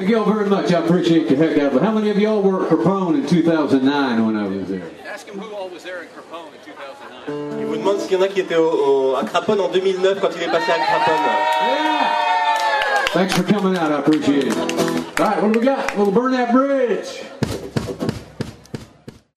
Thank y'all very much. I appreciate the heck out of it. How many of y'all were at Capone in 2009 when I was there? Ask him who all was there in Craponne in 2009. Il vous demande s'il y en a qui étaient au, au- à Craponne en 2009 quand il est passé à Craponne. Yeah! Thanks for coming out. I appreciate it. All right, what do we got? We'll burn that bridge.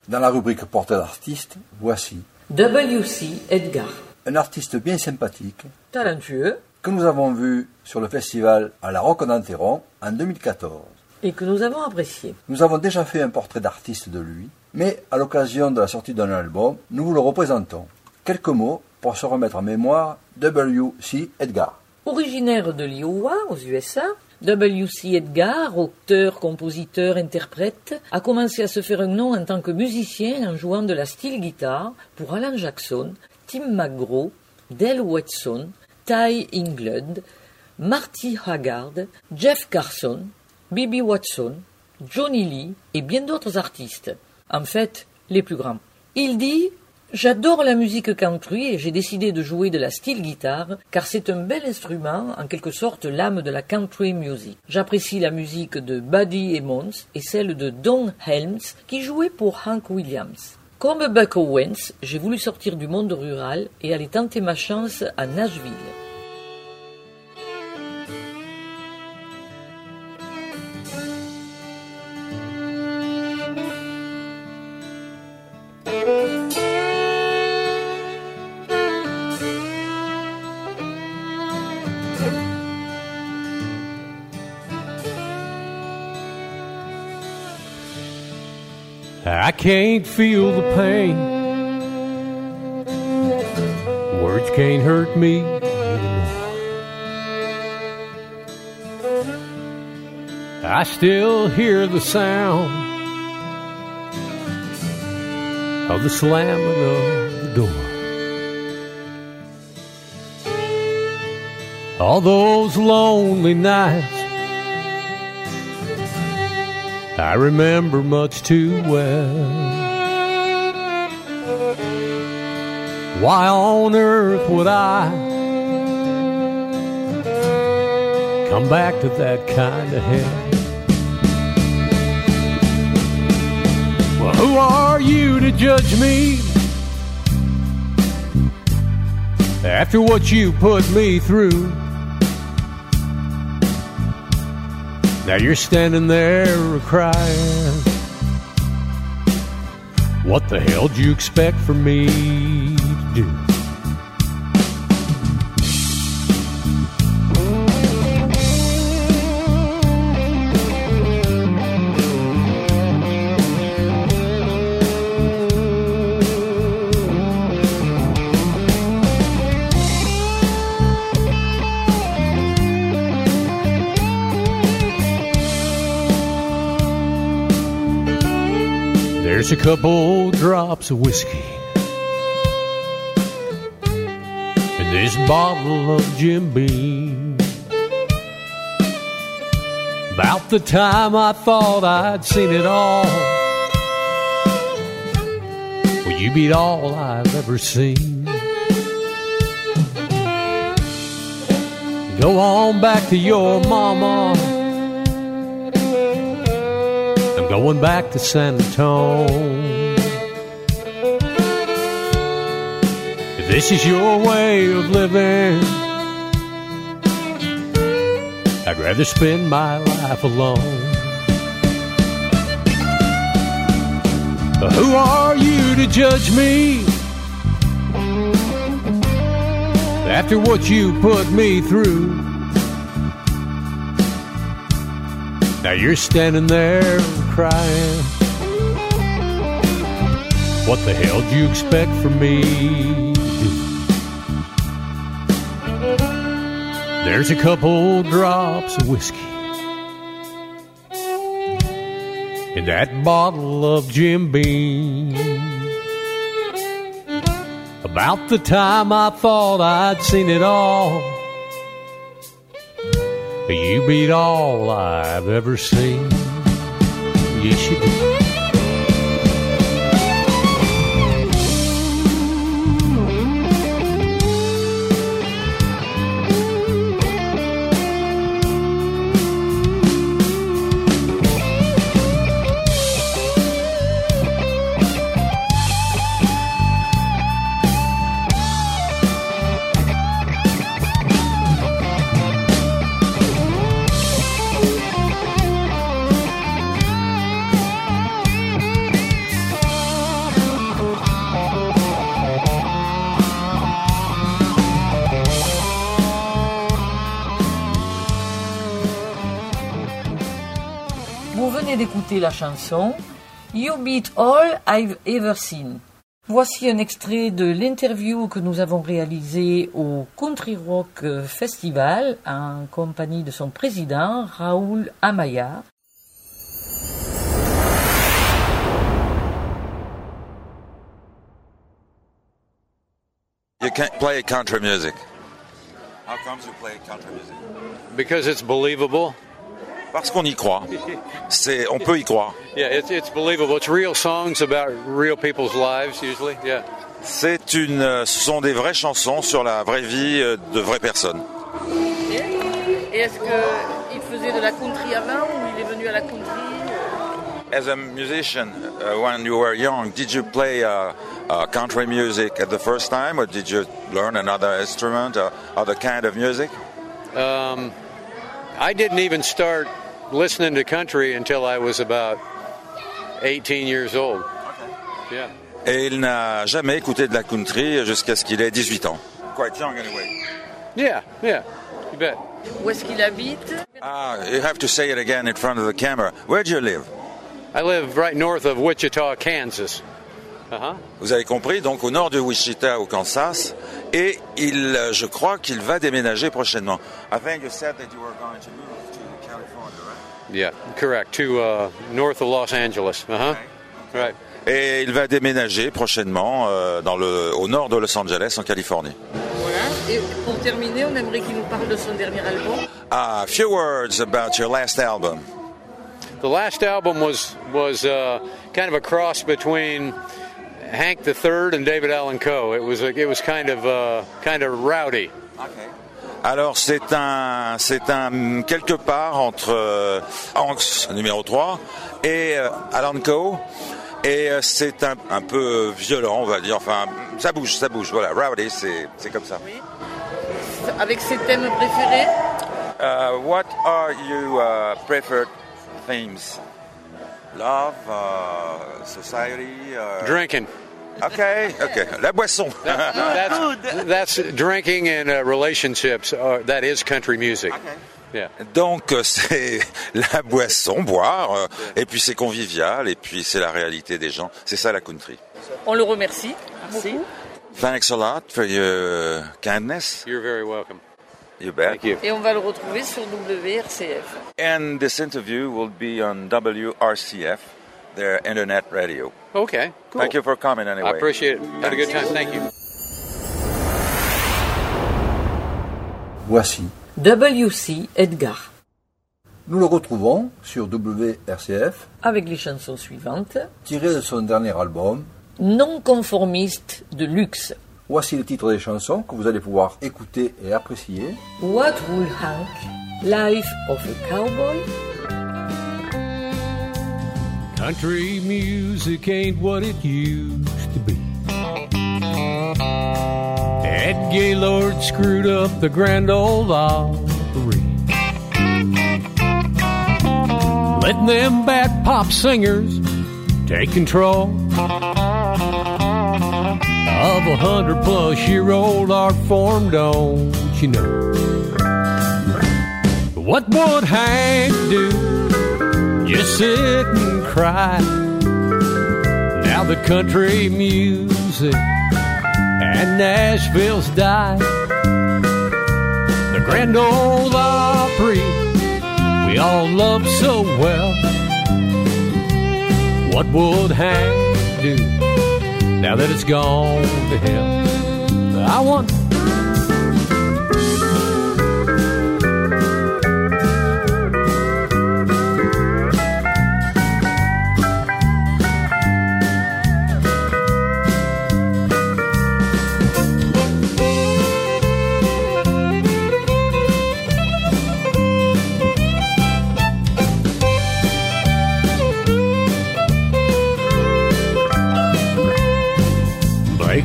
Dans la rubrique portrait d'artiste, voici W.C. Edgar. un artiste bien sympathique Talentueux que nous avons vu sur le festival à la Roque d'Anteron en 2014. et que nous avons apprécié. Nous avons déjà fait un portrait d'artiste de lui, mais à l'occasion de la sortie d'un album, nous vous le représentons. Quelques mots pour se remettre en mémoire W.C. Edgar. Originaire de l'Iowa, aux USA, W.C. Edgar, auteur, compositeur, interprète, a commencé à se faire un nom en tant que musicien en jouant de la steel guitar pour Alan Jackson, Tim McGraw, Del Watson, Ty England, Marty Haggard, Jeff Carson, Bibi Watson, Johnny Lee et bien d'autres artistes. En fait, les plus grands. Il dit J'adore la musique country et j'ai décidé de jouer de la steel guitar car c'est un bel instrument, en quelque sorte l'âme de la country music. J'apprécie la musique de Buddy Emmons et celle de Don Helms qui jouait pour Hank Williams. Comme Buck Owens, j'ai voulu sortir du monde rural et aller tenter ma chance à Nashville. Can't feel the pain. Words can't hurt me anymore. I still hear the sound of the slamming of the door. All those lonely nights I remember much too well. Why on earth would I come back to that kind of hell? Well, who are you to judge me after what you put me through? Now you're standing there crying. What the hell do you expect from me to do? There's a couple drops of whiskey in this bottle of Jim Beam. About the time I thought I'd seen it all, well, you beat all I've ever seen. Go on back to your mama. Going back to San Antone. If this is your way of living, I'd rather spend my life alone. But who are you to judge me? After what you put me through. Now you're standing there crying. What the hell do you expect from me? There's a couple drops of whiskey in that bottle of Jim Beam. About the time I thought I'd seen it all. You beat all I've ever seen. Yes, you chanson You Beat All I've Ever Seen. Voici un extrait de l'interview que nous avons réalisée au Country Rock Festival en compagnie de son président Raoul Amaya. You can't play country music. How comes you play country music? Because it's believable? Parce qu'on y croit. C'est, on peut y croire. Yeah, it's, it's believable. It's real songs about real people's lives, usually. Yeah. C'est une, euh, ce sont des vraies chansons sur la vraie vie euh, de vraies personnes. Et est-ce qu'il faisait de la country avant ou il est venu à la country As a musician, uh, when you were young, did you play uh, uh, country music at the first time, or did you learn another instrument, or other kind of music? Um, I didn't even start listening to country until I was about 18 years old. Yeah. Et il n'a jamais écouté de la country jusqu'à ce qu'il ait 18 ans. Quite young anyway. Yeah, yeah. You bet. Où est-ce qu'il habite? Ah, you have to say it again in front of the camera. Where do you live? I live right north of Wichita, Kansas. Uh-huh. Vous avez compris, donc au nord de Wichita, au Kansas, et il, euh, je crois qu'il va déménager prochainement. I think you said that you were going to move to California, right? Yeah, correct. To uh, north of Los Angeles. Uh-huh. Right. Et il va déménager prochainement euh, dans le, au nord de Los Angeles, en Californie. Voilà. Et pour terminer, on aimerait qu'il nous parle de son dernier album. A few words about your last album. The last album was was uh, kind of a cross between Hank III and David Allen Coe. It was a, it was kind of uh, kind of rowdy. Alors c'est un, c'est un quelque part entre euh, Hanks numéro 3 et euh, Alan Coe. Et euh, c'est un, un peu violent, on va dire. Enfin, ça bouge, ça bouge. Voilà, rowdy, c'est, c'est comme ça. Avec ses thèmes préférés? Uh, what are your uh, preferred themes? Love, uh, society. Uh, Drinking. Okay, okay. La boisson. That's, that's drinking and uh, relationships. Are, that is country music. Yeah. Donc euh, c'est la boisson, boire, euh, et puis c'est convivial, et puis c'est la réalité des gens. C'est ça la country. On le remercie. Merci. Thanks a lot for your kindness. You're very welcome. You bet. Thank you. Et on va le retrouver sur WRCF. And this interview will be on WRCF, their internet radio. Okay. Cool. Thank you for coming anyway. I appreciate it. Had a good time. Thank you. Voici. WC Edgar. Nous le retrouvons sur WRCF, Avec les chansons suivantes. tiré de son dernier album. Non conformiste de luxe. Voici le titre des chansons que vous allez pouvoir écouter et apprécier. What Would Hank? Life of a Cowboy? Country music ain't what it used to be. Ed Gaylord screwed up the grand old Opry. Letting them bad pop singers take control of a hundred plus year old art form, don't you know? What would Hank do? Just sit and cry. Now the country music and Nashville's died. The grand old Opry we all love so well. What would Hank do now that it's gone to hell? I wonder.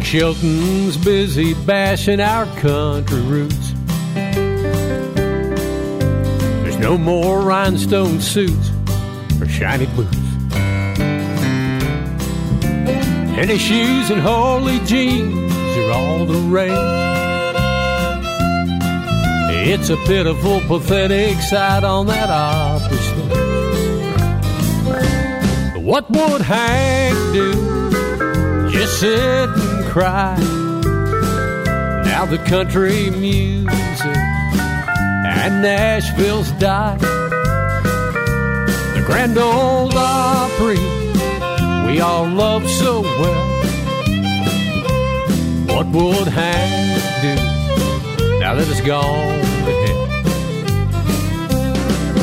Shelton's busy bashing our country roots. There's no more rhinestone suits or shiny boots. Tennis shoes and holy jeans are all the rage. It's a pitiful, pathetic sight on that Opry stage. What would Hank do? Just sit cry. Now the country music and Nashville's died. The Grand old Opry we all love so well. What would Hank do now that it's gone to hell?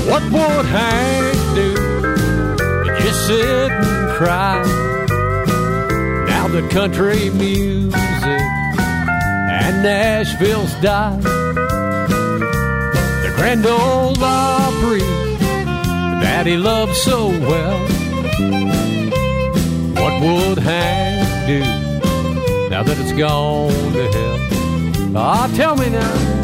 What would Hank do? But just sit and cry. The country music and Nashville's died. The Grand old Opry that he loved so well. What would Hank do now that it's gone to hell? Ah, tell me now.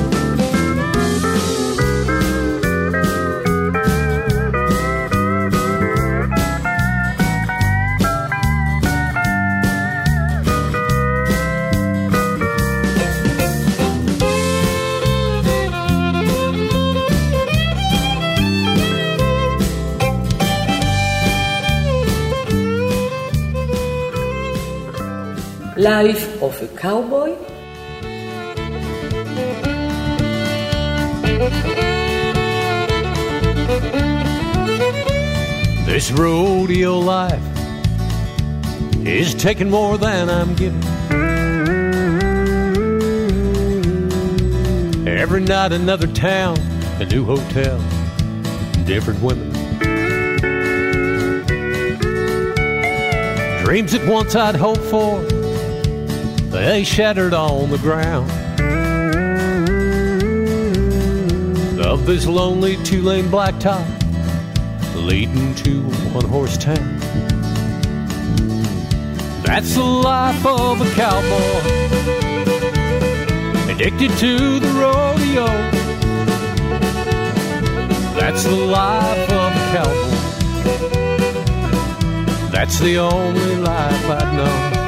Life of a Cowboy. This rodeo life is taking more than I'm giving. Every night, another town, a new hotel, different women. Dreams that once I'd hoped for, they shattered on the ground. Of this lonely two lane blacktop leading to one horse town. That's the life of a cowboy, addicted to the rodeo. That's the life of a cowboy. That's the only life I'd know.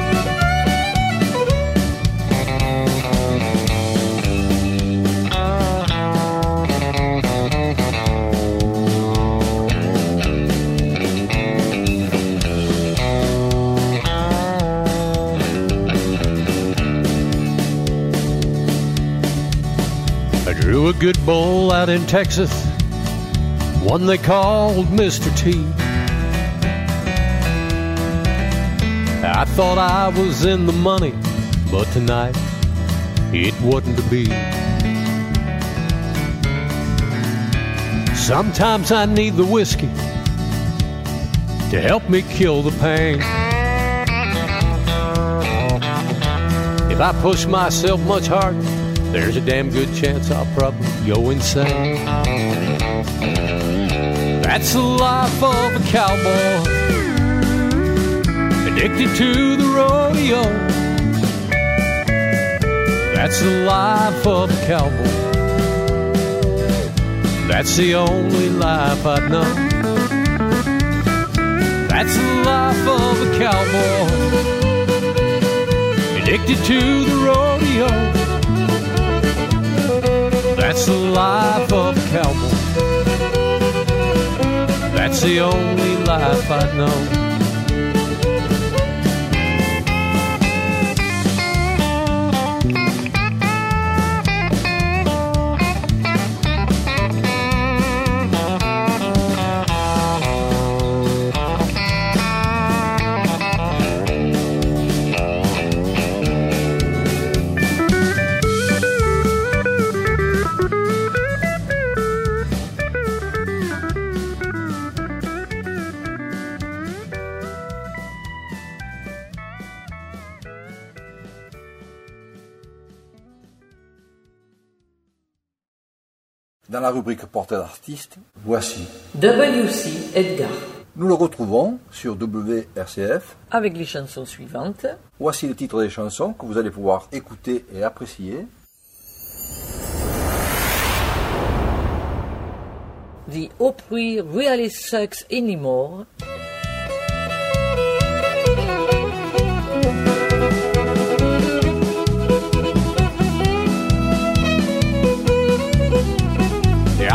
Good bull out in Texas, one they called Mr. T. I thought I was in the money, but tonight it wasn't to be. Sometimes I need the whiskey to help me kill the pain. If I push myself much harder, there's a damn good chance I'll probably go insane. That's the life of a cowboy, addicted to the rodeo. That's the life of a cowboy. That's the only life I know. That's the life of a cowboy, addicted to the rodeo. That's the life of a cowboy. That's the only life I know. La rubrique portrait d'artiste, voici. W.C. Edgar. Nous le retrouvons sur WRCF. Avec les chansons suivantes. Voici le titre des chansons que vous allez pouvoir écouter et apprécier. The Opry Really Sucks Anymore.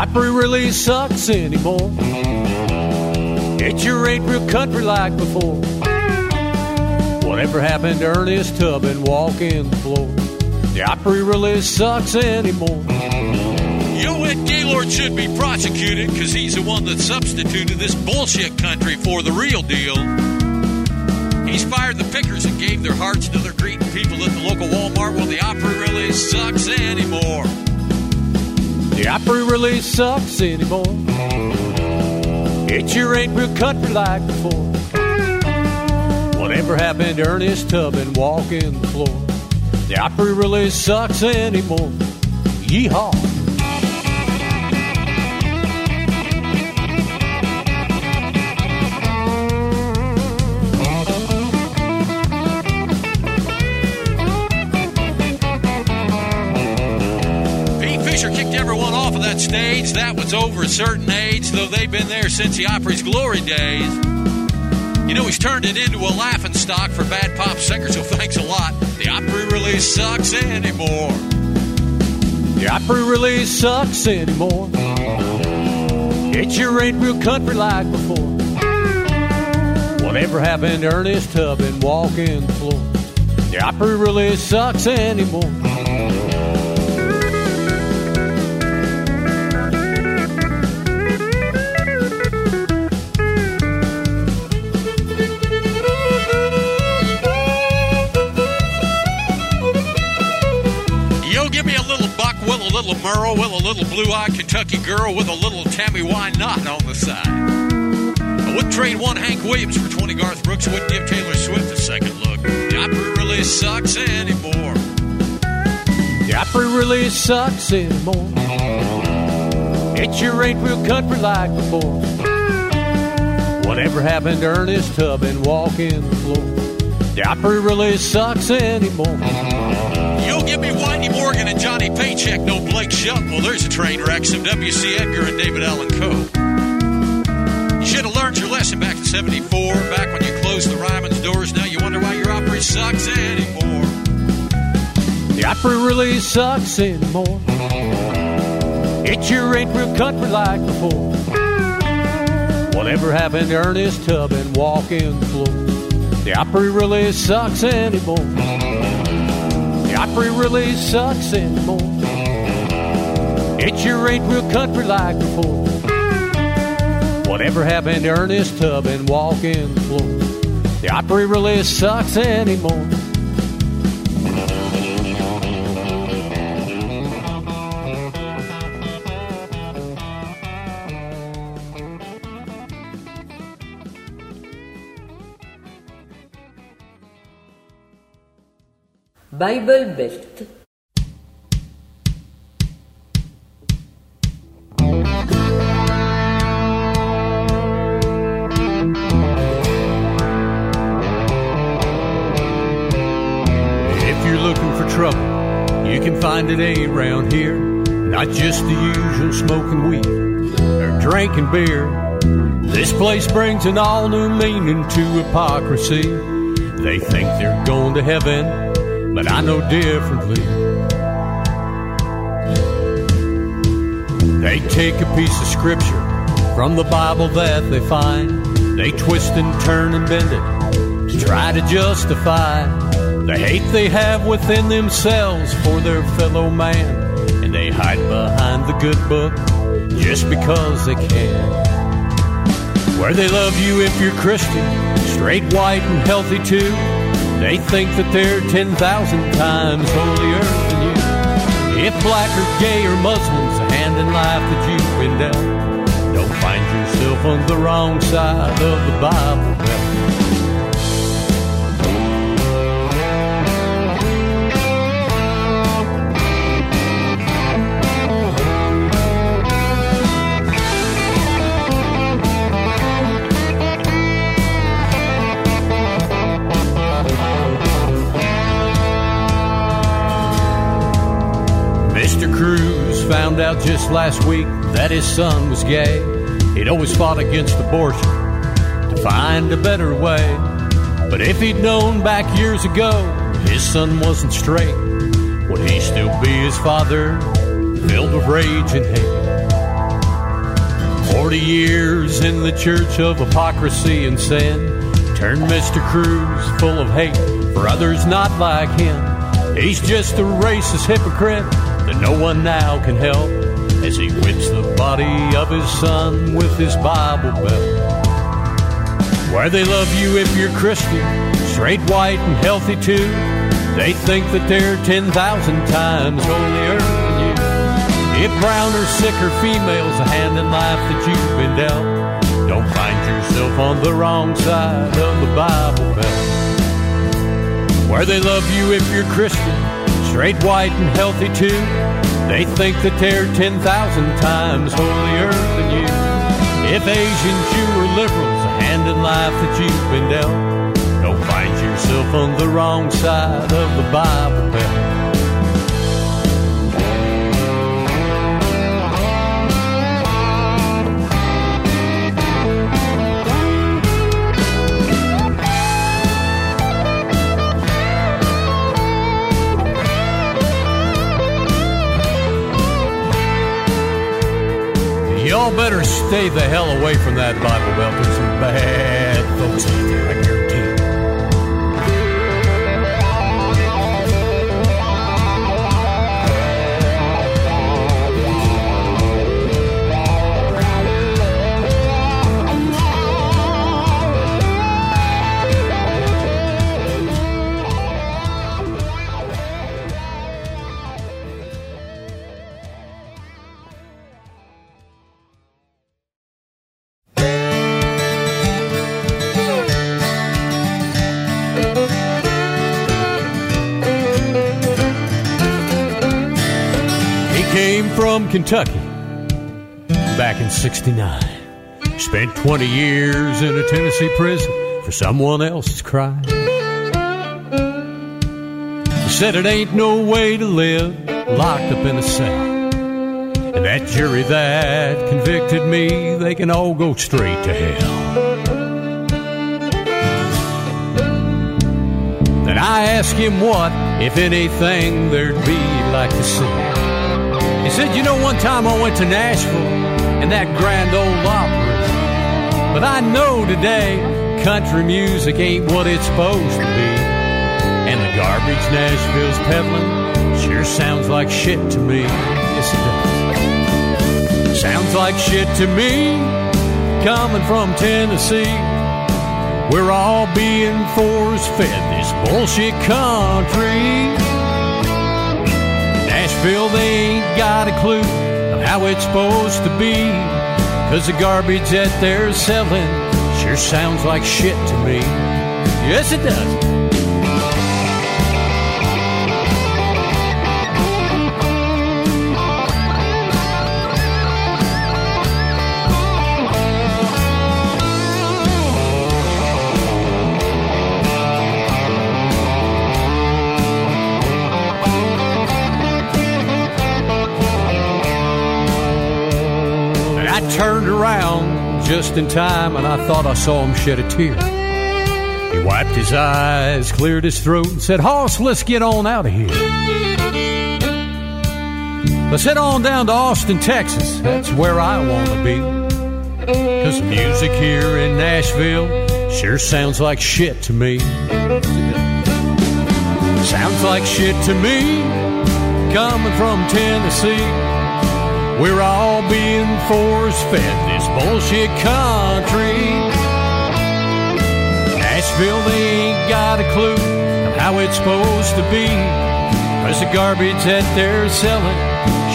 Opry really sucks anymore. It sure ain't real country like before. Whatever happened to Ernest Tubb and walking the floor? The Opry really sucks anymore. Yo, Ed Gaylord should be prosecuted because he's the one that substituted this bullshit country for the real deal. He's fired the pickers and gave their hearts to their greeting people at the local Walmart. Well, the Opry really sucks anymore. The Opry really sucks anymore. It sure ain't real country like before. Whatever happened to Ernest Tubb and walking the floor? The Opry really sucks anymore. Yeehaw. Of that stage. That was over a certain age, though they've been there since the Opry's glory days. You know, he's turned it into a laughing stock for bad pop singers, so thanks a lot. The Opry really sucks anymore. The Opry really sucks anymore. It sure ain't real country like before. Whatever happened to Ernest Tubb and walking the floor? The Opry really sucks anymore. With a little Merle, with a little blue-eyed Kentucky girl, with a little Tammy Wynette on the side. I wouldn't trade one Hank Williams for 20 Garth Brooks. I wouldn't give Taylor Swift a second look. The Opry really sucks anymore. The Opry really sucks anymore. It sure ain't real country like before. Whatever happened to Ernest Tubb and walking the floor? The Opry really sucks anymore. Yo, give me Whitey Morgan and Johnny Paycheck, no Blake Shelton. Well, there's a train wreck. Some W.C. Edgar and David Allan Coe. You should have learned your lesson back in 74, back when you closed the Ryman's doors. Now you wonder why your Opry sucks anymore. The Opry really sucks anymore. It sure ain't real country like before. Whatever happened to Ernest Tubb and walking the floor? The Opry really sucks anymore. Opry really sucks anymore. It sure ain't real country like before. Whatever happened to Ernest Tubb and walking the floor? The Opry really sucks anymore. Bible Belt. If you're looking for trouble, you can find it around here. Not just the usual smoking weed or drinking beer. This place brings an all new meaning to hypocrisy. They think they're going to heaven, but I know differently. They take a piece of scripture from the Bible that they find. They twist and turn and bend it to try to justify the hate they have within themselves for their fellow man. And they hide behind the good book just because they can. Where they love you if you're Christian, straight, white, and healthy too. They think that they're 10,000 times holier than you. If black or gay or Muslim's the hand in life that you've been dealt, don't find yourself on the wrong side of the Bible belt. Last week that his son was gay. He'd always fought against abortion to find a better way. But if he'd known back years ago his son wasn't straight, would he still be his father, filled with rage and hate? Forty years in the church of hypocrisy and sin turned Mr. Cruz full of hate for others not like him. He's just a racist hypocrite that no one now can help as he whips the body of his son with his Bible belt. Where they love you if you're Christian, straight, white, and healthy too. They think that they're 10,000 times holier than you. If brown or sick or female's a hand in life that you've been dealt, don't find yourself on the wrong side of the Bible belt. Where they love you if you're Christian, straight, white, and healthy too. They think that they're 10,000 times holier than you. If Asian, Jew, or liberal's a hand in life that you've been dealt, don't find yourself on the wrong side of the Bible belt. Y'all better stay the hell away from that Bible Belt. There's some bad folks from Kentucky back in 69. Spent 20 years in a Tennessee prison for someone else's crime. Said it ain't no way to live locked up in a cell. And that jury that convicted me, they can all go straight to hell. Then I asked him what, if anything, there'd be like to see. He said, You know, one time I went to Nashville and that grand old Opry. But I know today country music ain't what it's supposed to be. And the garbage Nashville's peddling sure sounds like shit to me. Yes, it does. Sounds like shit to me coming from Tennessee. We're all being force fed this bullshit country. Nashville, they clue of how it's supposed to be. Cause the garbage that they're selling sure sounds like shit to me. Yes, it does. Just in time and I thought I saw him shed a tear. He wiped his eyes, cleared his throat, and said, Hoss, let's get on out of here. Let's head on down to Austin, Texas. That's where I want to be. Cause music here in Nashville sure sounds like shit to me. Sounds like shit to me coming from Tennessee. We're all being force fed this bullshit country. Nashville, they ain't got a clue of how it's supposed to be. Cause the garbage that they're selling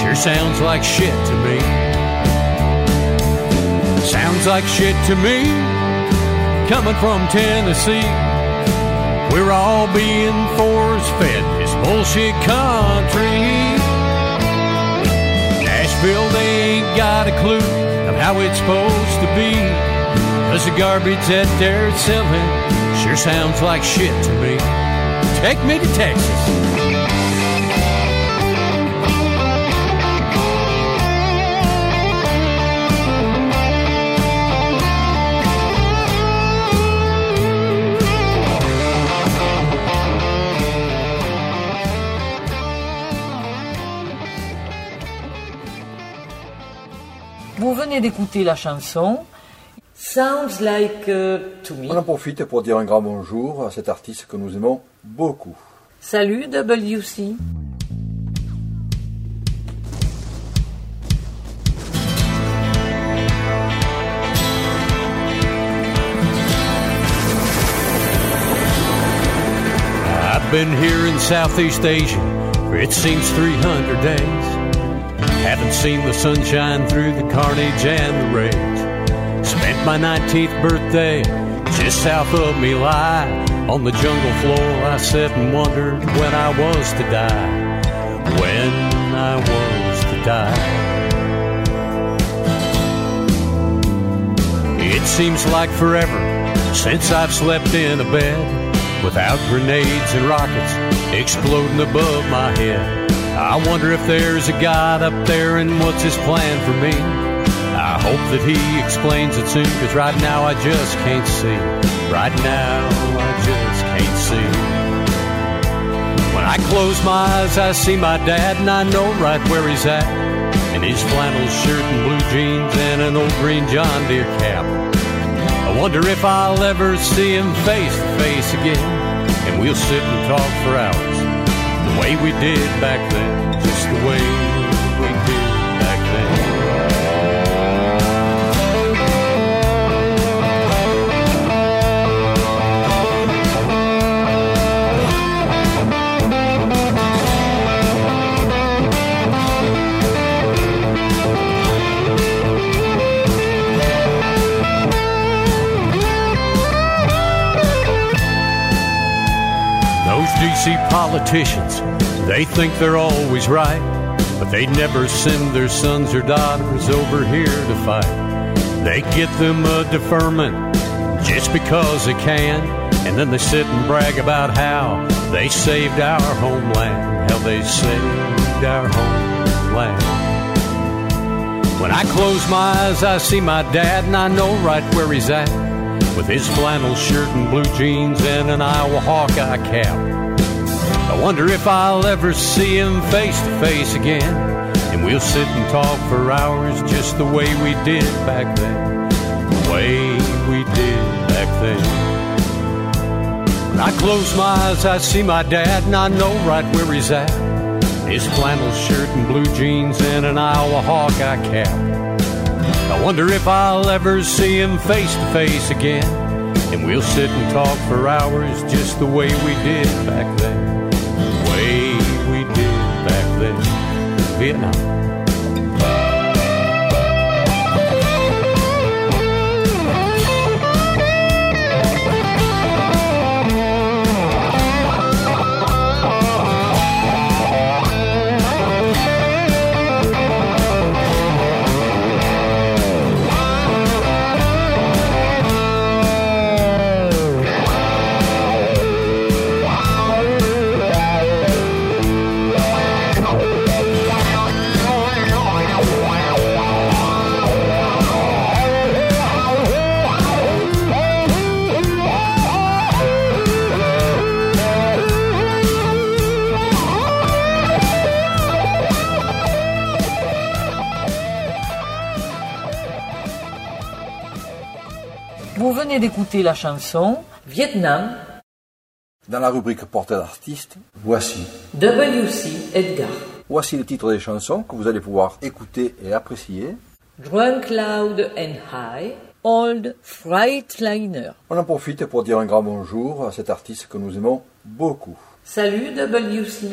sure sounds like shit to me. Sounds like shit to me coming from Tennessee. We're all being force fed this bullshit country. Nashville, they ain't got a clue of how it's supposed to be. Cause the garbage that they're selling sure sounds like shit to me. Take me to Texas. Venez d'écouter la chanson Sounds Like uh, to Me. On en profite pour dire un grand bonjour à cet artiste que nous aimons beaucoup. Salut WC. I've been here in Southeast Asia for it seems 300 days. Haven't seen the sunshine through the carnage and the rage. Spent my 19th birthday just south of My Lai. On the jungle floor, I sat and wondered when I was to die. When I was to die. It seems like forever since I've slept in a bed without grenades and rockets exploding above my head. I wonder if there's a God up there and what's his plan for me. I hope that he explains it soon, cause right now I just can't see. Right now I just can't see. When I close my eyes, I see my dad, and I know right where he's at. In his flannel shirt and blue jeans and an old green John Deere cap. I wonder if I'll ever see him face to face again. And we'll sit and talk for hours. We did back then. Just the way we did back then. Those DC politicians, they think they're always right, but they'd never send their sons or daughters over here to fight. They get them a deferment just because they can, and then they sit and brag about how they saved our homeland, how they saved our homeland. When I close my eyes, I see my dad, and I know right where he's at with his flannel shirt and blue jeans and an Iowa Hawkeye cap. Wonder if I'll ever see him face to face again. And we'll sit and talk for hours just the way we did back then. The way we did back then. When I close my eyes, I see my dad, and I know right where he's at. His flannel shirt and blue jeans and an Iowa Hawkeye cap. I wonder if I'll ever see him face to face again. And we'll sit and talk for hours just the way we did back then. Back Vous venez d'écouter la chanson Vietnam, Dans la rubrique portrait d'artiste, voici. WC Edgar. Voici les titres des chansons que vous allez pouvoir écouter et apprécier. Drunk Loud and High, Old Freightliner. On en profite pour dire un grand bonjour à cet artiste que nous aimons beaucoup. Salut WC.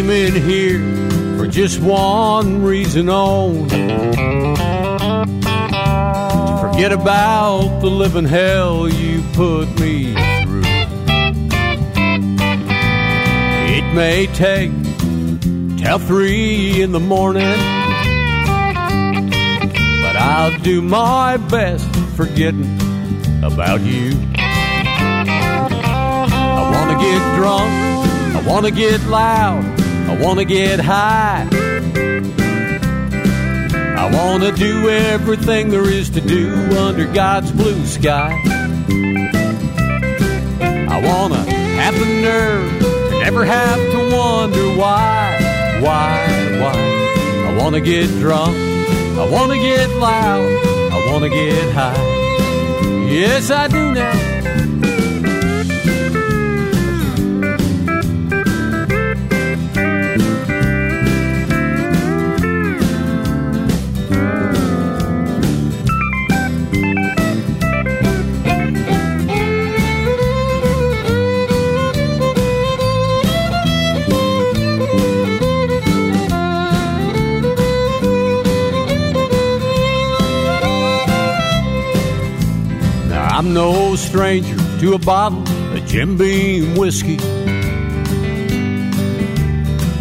Came in here for just one reason only to forget about the living hell you put me through. It may take till three in the morning, but I'll do my best forgetting about you. I wanna get drunk. I wanna get loud. I wanna get high. I wanna do everything there is to do under God's blue sky. I wanna have the nerve to never have to wonder why, why, why. I wanna get drunk, I wanna get loud, I wanna get high. Yes, I do now. No stranger to a bottle of Jim Beam whiskey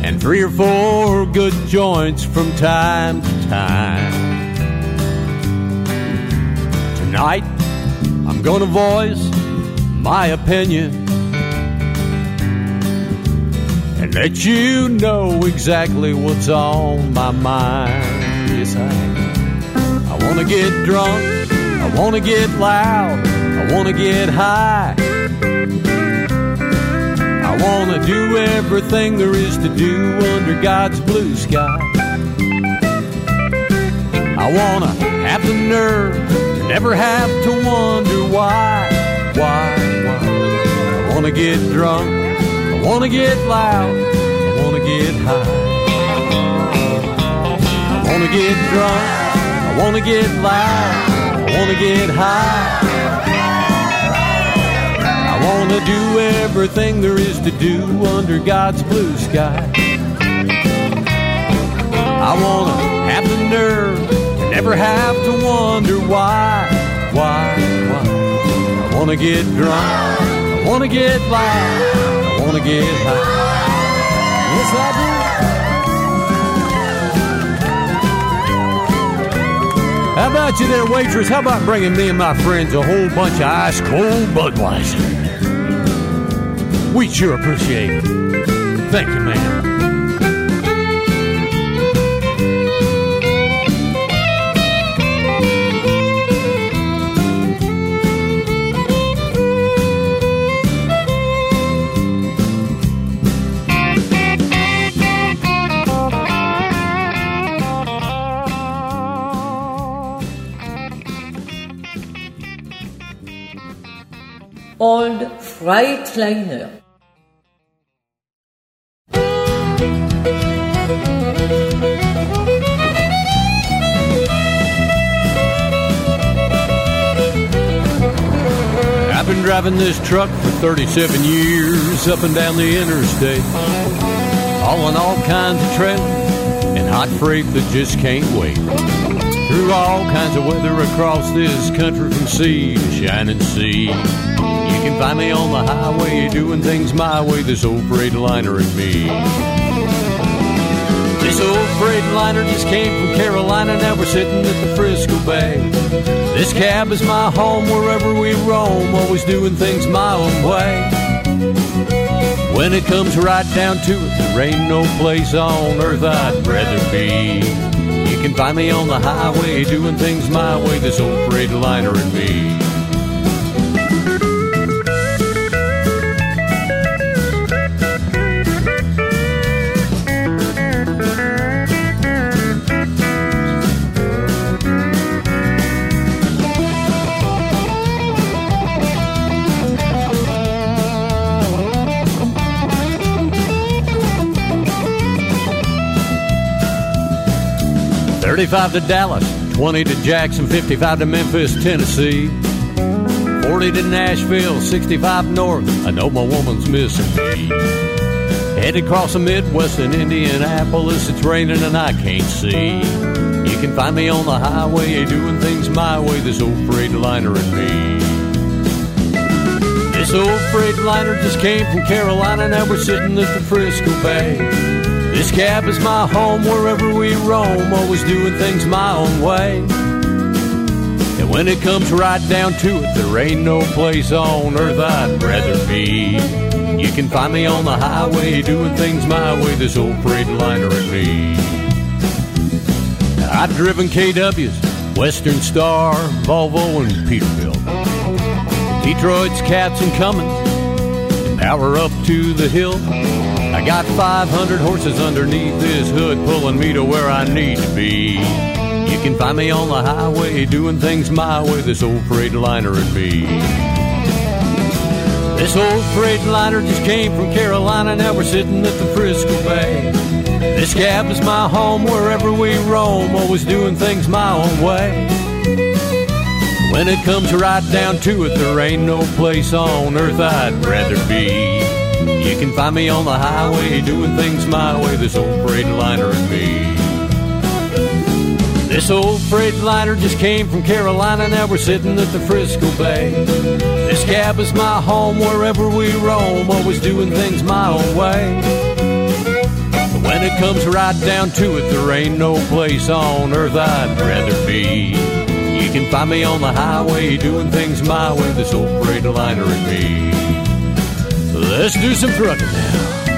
and three or four good joints from time to time. Tonight, I'm gonna voice my opinion and let you know exactly what's on my mind. Yes, I. I wanna get drunk. I wanna get loud, I wanna get high. I wanna do everything there is to do under God's blue sky. I wanna have the nerve to never have to wonder why, why, why. I wanna get drunk, I wanna get loud, I wanna get high. I wanna get drunk, I wanna get loud. I wanna get high. I wanna do everything there is to do under God's blue sky. I wanna have the nerve to never have to wonder why, why, why. I wanna get drunk, I wanna get loud, I wanna get high. Yes, I do. How about you there, waitress? How about bringing me and my friends a whole bunch of ice cold Budweiser? We'd sure appreciate it. Thank you, ma'am. Old Freightliner. Driving this truck for 37 years up and down the interstate, hauling all kinds of trailers and hot freight that just can't wait. Through all kinds of weather across this country from sea to shining sea. You can find me on the highway doing things my way, this old Freightliner and me. This old Freightliner just came from Carolina, now we're sitting at the Frisco Bay. This cab is my home wherever we roam, always doing things my own way. When it comes right down to it, there ain't no place on earth I'd rather be. You can find me on the highway doing things my way, this old Freightliner and me. Thirty-five to Dallas, twenty to Jackson, fifty-five to Memphis, Tennessee. 40 to Nashville, 65 north. I know my woman's missing me. Headed across the Midwest in Indianapolis, it's raining and I can't see. You can find me on the highway doing things my way, this old Freightliner and me. This old Freightliner just came from Carolina, now we're sitting at the Frisco Bay. This cab is my home wherever we roam, always doing things my own way. And when it comes right down to it, there ain't no place on earth I'd rather be. You can find me on the highway doing things my way, this old Freightliner and me. I've driven KWs, Western Star, Volvo, and Peterbilt. Detroit's Cats and Cummins, power up to the hill. I got 500 horses underneath this hood, pulling me to where I need to be. You can find me on the highway, doing things my way, this old Freightliner and me. This old Freightliner just came from Carolina, now we're sitting at the Frisco Bay. This cab is my home wherever we roam, always doing things my own way. When it comes right down to it, there ain't no place on earth I'd rather be. You can find me on the highway doing things my way, this old Freightliner and me. This old Freightliner just came from Carolina, now we're sitting at the Frisco Bay. This cab is my home wherever we roam, always doing things my own way. But when it comes right down to it, there ain't no place on earth I'd rather be. You can find me on the highway doing things my way, this old Freightliner and me. Let's do some trucking now.